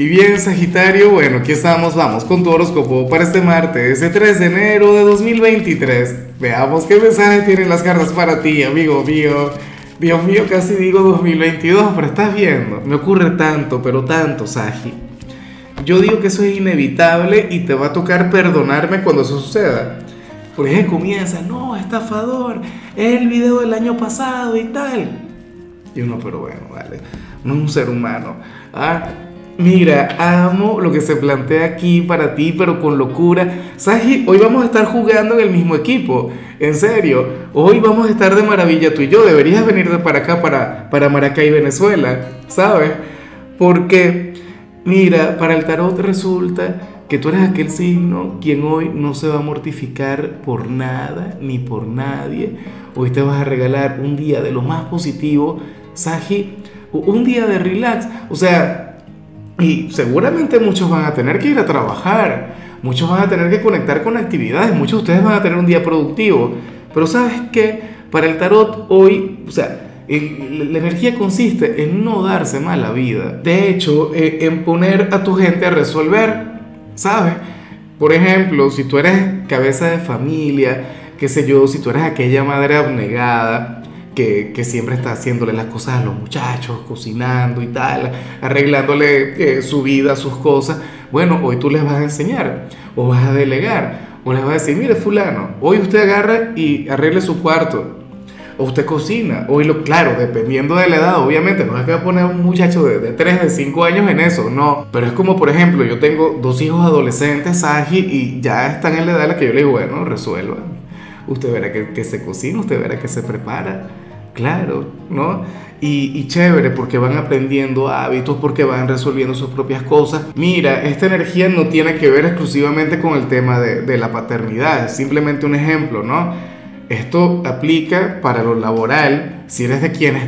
Y bien, Sagitario, bueno, aquí estamos, vamos con tu horóscopo para este martes, ese 3 de enero de 2023. Veamos qué mensaje tienen las cartas para ti, amigo mío. Dios mío, casi digo 2022, pero estás viendo, me ocurre tanto, pero tanto, Sagi. Yo digo que eso es inevitable y te va a tocar perdonarme cuando eso suceda. Porque es comienza, no, estafador, es el video del año pasado y tal. Y uno, pero bueno, vale, no es un ser humano. Ah, Mira, amo lo que se plantea aquí para ti, pero con locura. Saji, hoy vamos a estar jugando en el mismo equipo. En serio, hoy vamos a estar de maravilla tú y yo. Deberías venir de para acá, para, para Maracay, Venezuela, ¿sabes? Porque, mira, para el tarot resulta que tú eres aquel signo quien hoy no se va a mortificar por nada ni por nadie. Hoy te vas a regalar un día de lo más positivo, Saji, un día de relax. O sea, y seguramente muchos van a tener que ir a trabajar, muchos van a tener que conectar con actividades, muchos de ustedes van a tener un día productivo. Pero sabes qué, para el tarot hoy, o sea, la energía consiste en no darse mala vida. De hecho, eh, en poner a tu gente a resolver, ¿sabes? Por ejemplo, si tú eres cabeza de familia, qué sé yo, si tú eres aquella madre abnegada, que, siempre está haciéndole las cosas a los muchachos, cocinando y tal, arreglándole eh, su vida, sus cosas. Bueno, hoy tú les vas a enseñar o vas a delegar o les vas a decir, mire fulano, hoy usted agarra y arregle su cuarto. O usted cocina, hoy lo, claro, dependiendo de la edad, obviamente, no es que va a poner a un muchacho de, de 3, de 5 años en eso, no. Pero es como, por ejemplo, yo tengo dos hijos adolescentes, Saji, y ya están en la edad en la que yo le digo, bueno, resuelva. Usted verá que, que se cocina, usted verá que se prepara Claro, ¿no? Y, chévere porque van aprendiendo hábitos, porque van resolviendo sus propias cosas. Mira, esta energía no tiene que ver exclusivamente con el tema de, la paternidad, es simplemente un ejemplo, ¿no? Esto aplica para lo laboral, si eres de quienes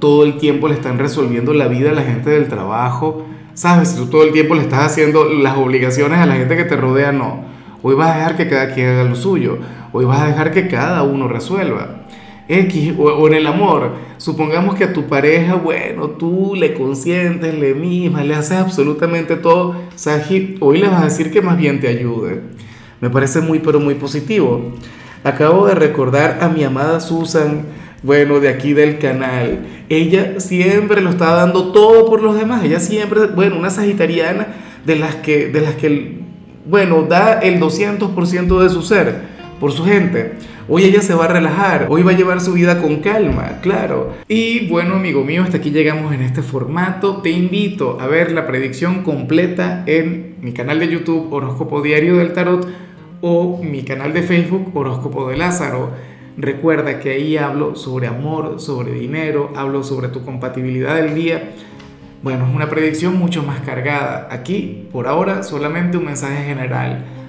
todo el tiempo le están resolviendo la vida a la gente del trabajo, ¿sabes? Si tú todo el tiempo le estás haciendo las obligaciones a la gente que te rodea, no. Hoy vas a dejar que cada quien haga lo suyo, hoy vas a dejar que cada uno resuelva. X o, en el amor, supongamos que a tu pareja, bueno, tú le consientes, le mimas, le haces absolutamente todo, Saji, hoy le vas a decir que más bien te ayude. Me parece muy, pero muy positivo. Acabo de recordar a mi amada Susan, bueno, de aquí del canal. Ella siempre lo está dando todo por los demás. Ella siempre, bueno, una sagitariana de las que, de las que bueno, da el 200% de su ser por su gente. Hoy ella se va a relajar, hoy va a llevar su vida con calma, claro. Y bueno, amigo mío, hasta aquí llegamos en este formato. Te invito a ver la predicción completa en mi canal de YouTube Horóscopo Diario del Tarot o mi canal de Facebook Horóscopo de Lázaro. Recuerda que ahí hablo sobre amor, sobre dinero, hablo sobre tu compatibilidad del día. Bueno, es una predicción mucho más cargada. Aquí, por ahora, solamente un mensaje general